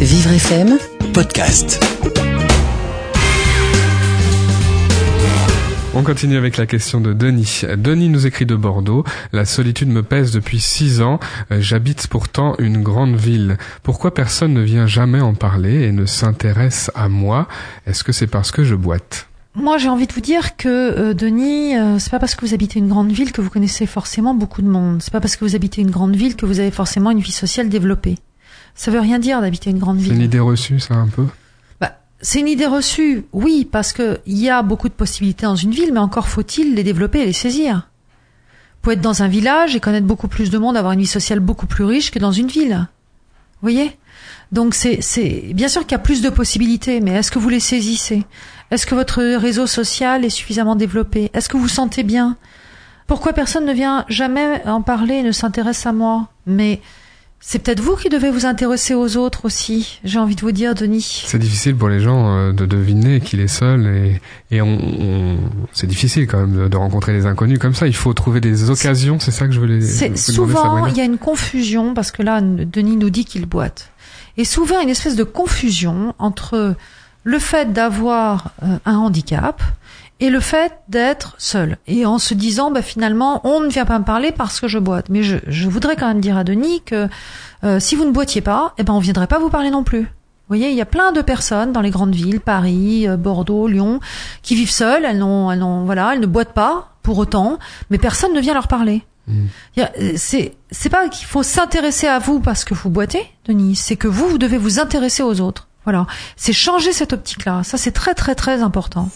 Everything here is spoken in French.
Vivre FM podcast. On continue avec la question de Denis. Denis nous écrit de Bordeaux. La solitude me pèse depuis six ans. Euh, J'habite pourtant une grande ville. Pourquoi personne ne vient jamais en parler et ne s'intéresse à moi? Est-ce que c'est parce que je boite? Moi, j'ai envie de vous dire que euh, Denis, euh, c'est pas parce que vous habitez une grande ville que vous connaissez forcément beaucoup de monde. C'est pas parce que vous habitez une grande ville que vous avez forcément une vie sociale développée. Ça veut rien dire d'habiter une grande C'est ville. une idée reçue, ça, un peu Bah, c'est une idée reçue, oui, parce que il y a beaucoup de possibilités dans une ville, mais encore faut-il les développer et les saisir. Vous pouvez être dans un village et connaître beaucoup plus de monde, avoir une vie sociale beaucoup plus riche que dans une ville. Vous voyez? Donc c'est, c'est bien sûr qu'il y a plus de possibilités, mais est-ce que vous les saisissez? Est-ce que votre réseau social est suffisamment développé? Est-ce que vous vous sentez bien? Pourquoi personne ne vient jamais en parler et ne s'intéresse à moi? Mais c'est peut-être vous qui devez vous intéresser aux autres aussi. J'ai envie de vous dire, Denis. C'est difficile pour les gens euh, de deviner qu'il est seul et, et on, on- c'est difficile quand même de, de rencontrer des inconnus comme ça. Il faut trouver des occasions, c'est ça que je voulais demander, souvent il y a une confusion parce que là Denis nous dit qu'il boite. Et souvent une espèce de confusion entre le fait d'avoir euh, un handicap et le fait d'être seul. Et en se disant bah finalement on ne vient pas me parler parce que je boite. Mais je, je voudrais quand même dire à Denis que euh, si vous ne boitiez pas, eh ben on viendrait pas vous parler non plus. Vous voyez, il y a plein de personnes dans les grandes villes, Paris, euh, Bordeaux, Lyon, qui vivent seules. Elles n'ont, elles n'ont, voilà, elles ne boitent pas pour autant, mais personne ne vient leur parler. A- euh, C'est c'est pas qu'il faut s'intéresser à vous parce que vous boitez, Denis. C'est que vous, vous devez vous intéresser aux autres. Voilà. C'est changer cette optique-là. Ça, c'est très, très, très important.